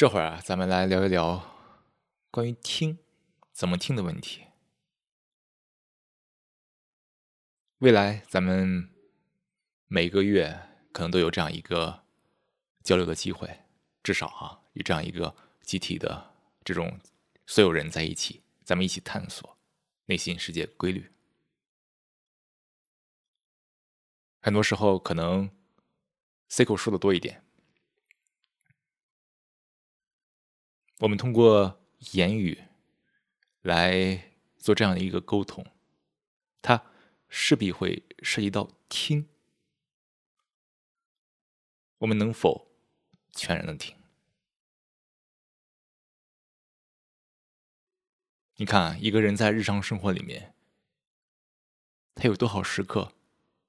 这会儿啊，咱们来聊一聊关于听怎么听的问题。未来咱们每个月可能都有这样一个交流的机会，至少啊，有这样一个集体的这种所有人在一起，咱们一起探索内心世界的规律。很多时候可能 C 口说的多一点。我们通过言语来做这样的一个沟通，它势必会涉及到听。我们能否全然的听？你看，一个人在日常生活里面，他有多少时刻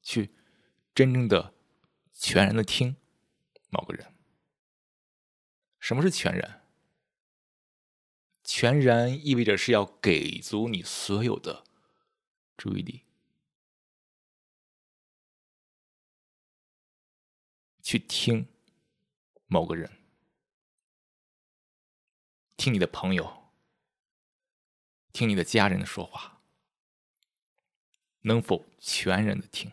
去真正的全然的听某个人？什么是全然？全然意味着是要给足你所有的注意力，去听某个人，听你的朋友，听你的家人的说话，能否全然的听？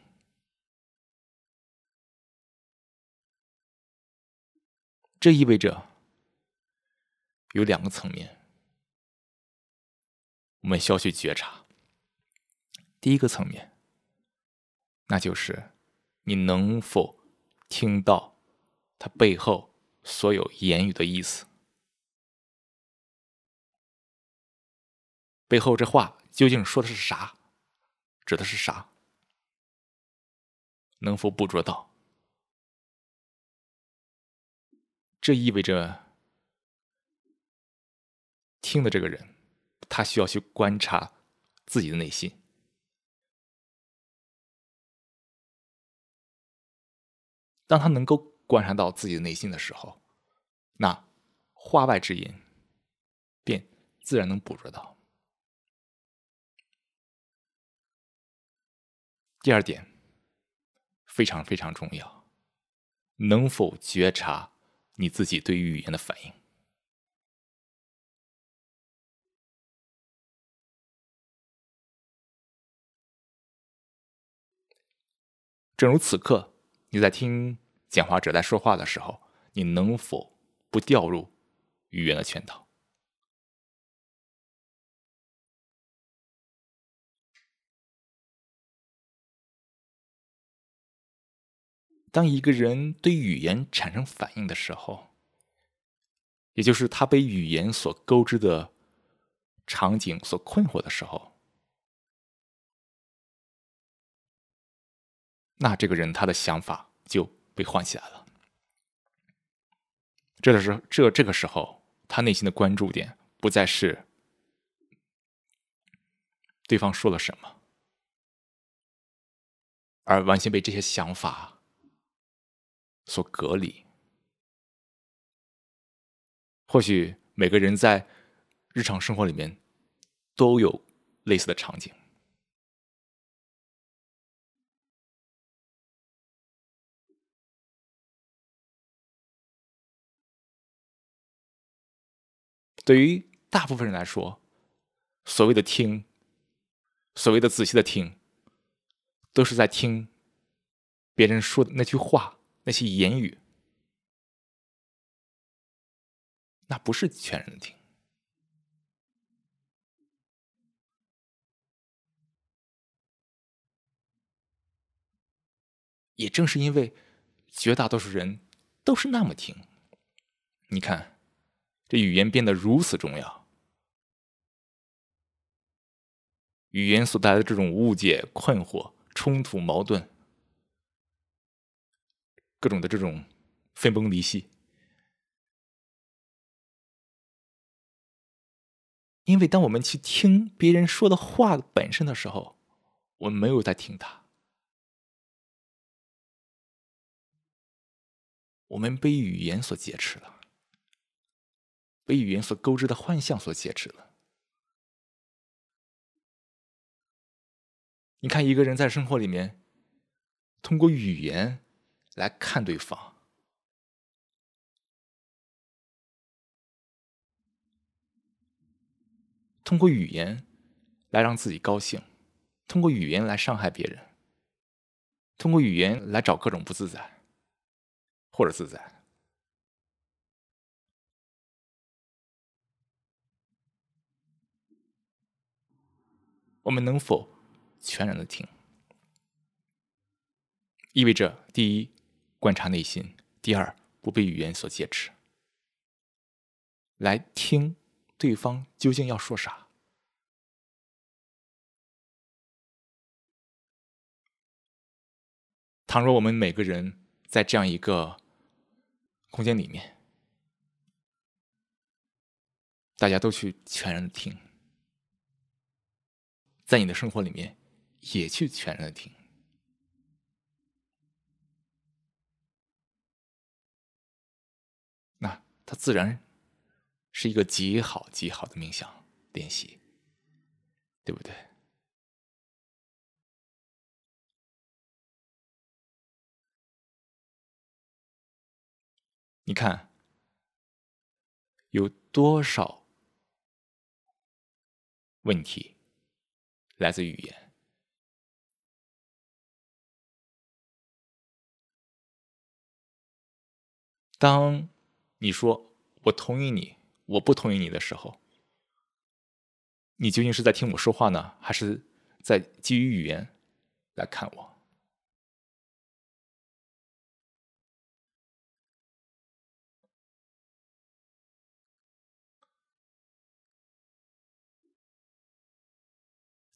这意味着有两个层面。我们需要去觉察。第一个层面，那就是你能否听到他背后所有言语的意思？背后这话究竟说的是啥？指的是啥？能否捕捉到？这意味着听的这个人。他需要去观察自己的内心。当他能够观察到自己的内心的时候，那话外之音便自然能捕捉到。第二点非常非常重要，能否觉察你自己对于语言的反应？正如此刻，你在听讲话者在说话的时候，你能否不掉入语言的圈套？当一个人对语言产生反应的时候，也就是他被语言所勾织的场景所困惑的时候。那这个人他的想法就被唤起来了。这个时候，这这个时候，他内心的关注点不再是对方说了什么，而完全被这些想法所隔离。或许每个人在日常生活里面都有类似的场景。对于大部分人来说，所谓的听，所谓的仔细的听，都是在听别人说的那句话、那些言语，那不是全然的听。也正是因为绝大多数人都是那么听，你看。这语言变得如此重要，语言所带来的这种误解、困惑、冲突、矛盾，各种的这种分崩离析，因为当我们去听别人说的话本身的时候，我们没有在听他，我们被语言所劫持了。被语言所勾织的幻象所挟持了。你看，一个人在生活里面，通过语言来看对方，通过语言来让自己高兴，通过语言来伤害别人，通过语言来找各种不自在，或者自在。我们能否全然的听？意味着第一，观察内心；第二，不被语言所劫持，来听对方究竟要说啥。倘若我们每个人在这样一个空间里面，大家都去全然的听。在你的生活里面，也去全然的听，那它自然是一个极好极好的冥想练习，对不对？你看，有多少问题？来自语言。当你说“我同意你”，我不同意你的时候，你究竟是在听我说话呢，还是在基于语言来看我？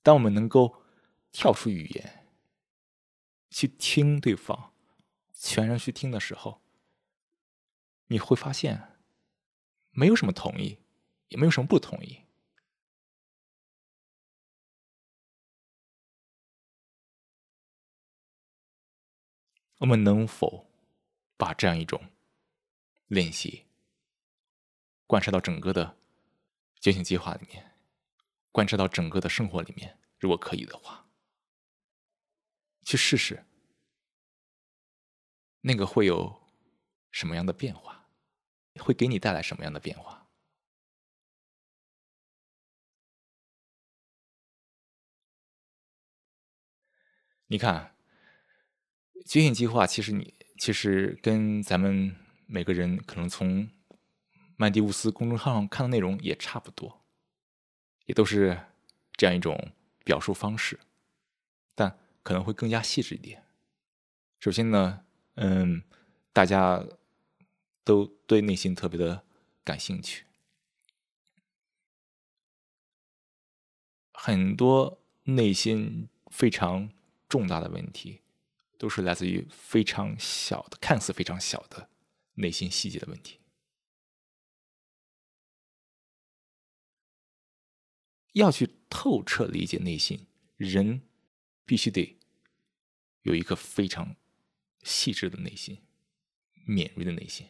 当我们能够跳出语言，去听对方，全然去听的时候，你会发现，没有什么同意，也没有什么不同意。我们能否把这样一种练习贯彻到整个的觉醒计划里面？贯彻到整个的生活里面，如果可以的话，去试试，那个会有什么样的变化？会给你带来什么样的变化？你看，觉醒计划其实你其实跟咱们每个人可能从曼迪乌斯公众号上看的内容也差不多。也都是这样一种表述方式，但可能会更加细致一点。首先呢，嗯，大家都对内心特别的感兴趣，很多内心非常重大的问题，都是来自于非常小的、看似非常小的内心细节的问题。要去透彻理解内心，人必须得有一个非常细致的内心、敏锐的内心。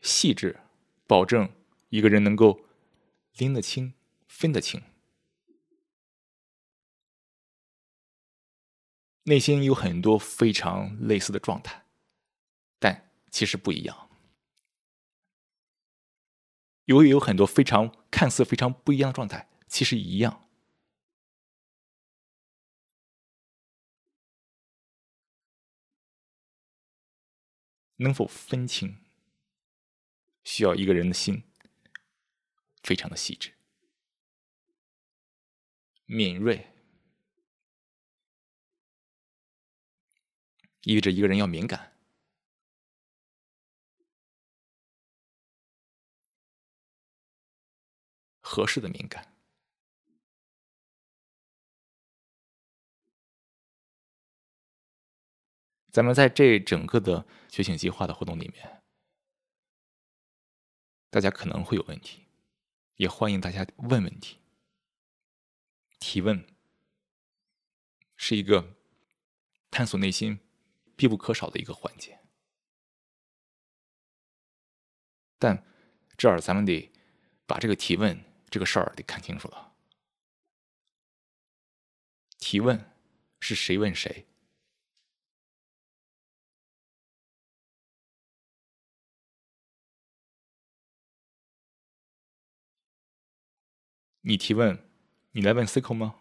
细致，保证一个人能够拎得清、分得清。内心有很多非常类似的状态。其实不一样，由于有很多非常看似非常不一样的状态，其实一样。能否分清，需要一个人的心非常的细致、敏锐，意味着一个人要敏感。合适的敏感，咱们在这整个的觉醒计划的活动里面，大家可能会有问题，也欢迎大家问问题。提问是一个探索内心必不可少的一个环节，但这儿咱们得把这个提问。这个事儿得看清楚了。提问是谁问谁？你提问，你来问 c i c l 吗？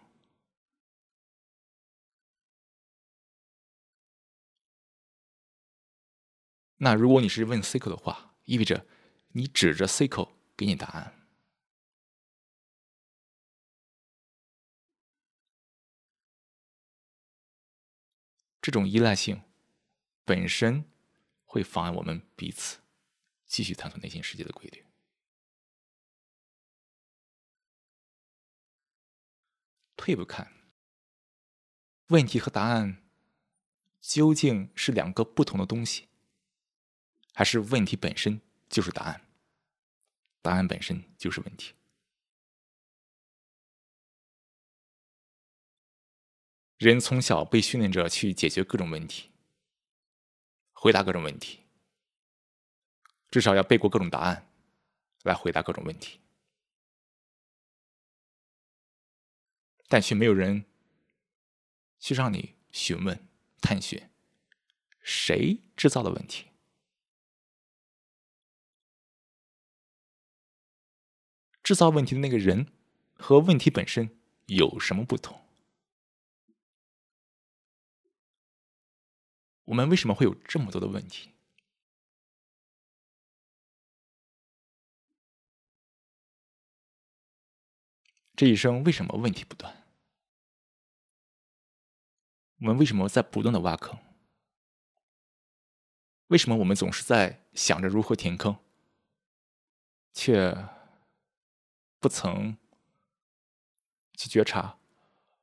那如果你是问 c i c l 的话，意味着你指着 c i c l 给你答案。这种依赖性本身会妨碍我们彼此继续探索内心世界的规律。退一步看，问题和答案究竟是两个不同的东西，还是问题本身就是答案，答案本身就是问题？人从小被训练着去解决各种问题，回答各种问题，至少要背过各种答案，来回答各种问题。但却没有人去让你询问、探寻谁制造的问题，制造问题的那个人和问题本身有什么不同？我们为什么会有这么多的问题？这一生为什么问题不断？我们为什么在不断的挖坑？为什么我们总是在想着如何填坑，却不曾去觉察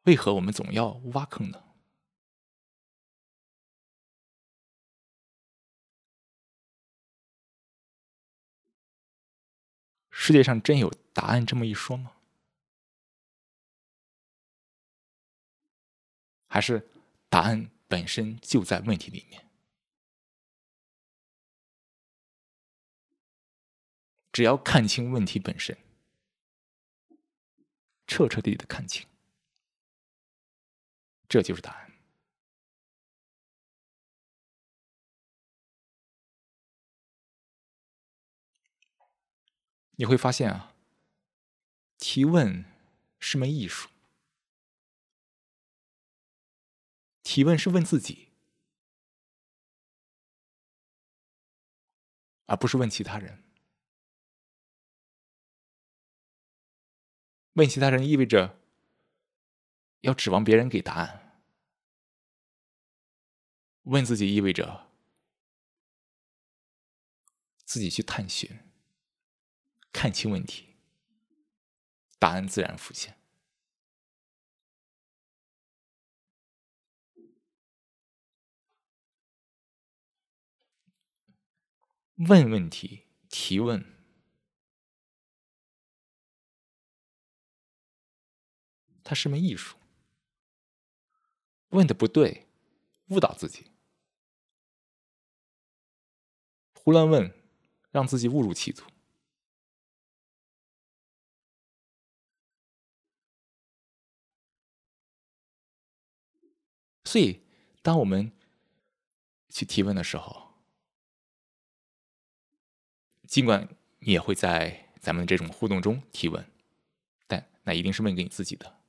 为何我们总要挖坑呢？世界上真有答案这么一说吗？还是答案本身就在问题里面？只要看清问题本身，彻彻底底的看清，这就是答案。你会发现啊，提问是门艺术。提问是问自己，而不是问其他人。问其他人意味着要指望别人给答案，问自己意味着自己去探寻。看清问题，答案自然浮现。问问题，提问，它是门艺术。问的不对，误导自己；胡乱问，让自己误入歧途。所以，当我们去提问的时候，尽管你也会在咱们这种互动中提问，但那一定是问给你自己的。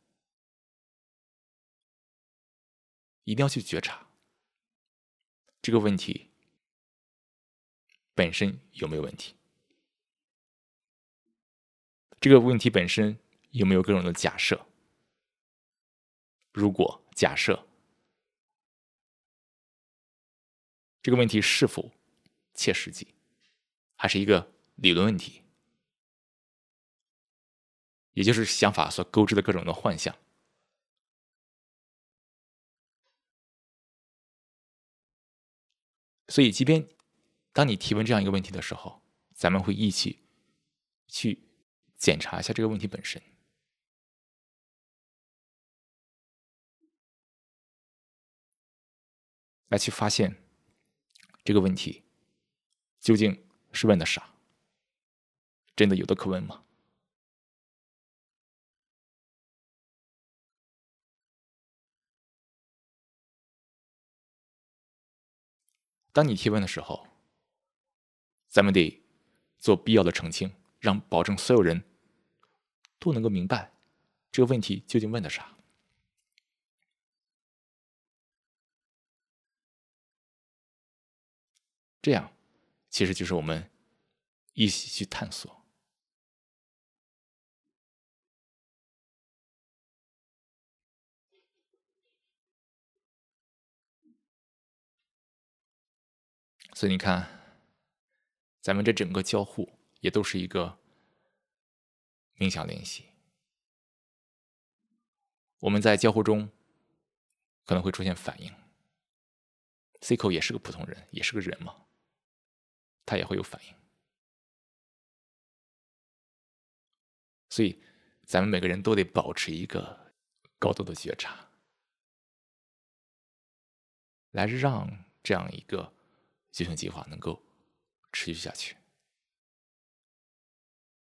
一定要去觉察这个问题本身有没有问题，这个问题本身有没有各种的假设？如果假设。这个问题是否切实际，还是一个理论问题？也就是想法所勾织的各种的幻象。所以，即便当你提问这样一个问题的时候，咱们会一起去检查一下这个问题本身，来去发现。这个问题究竟是问的啥？真的有的可问吗？当你提问的时候，咱们得做必要的澄清，让保证所有人都能够明白这个问题究竟问的啥。这样，其实就是我们一起去探索。所以你看，咱们这整个交互也都是一个冥想练习。我们在交互中可能会出现反应，C 口也是个普通人，也是个人嘛，他也会有反应。所以，咱们每个人都得保持一个高度的觉察，来让这样一个。修行计划能够持续下去。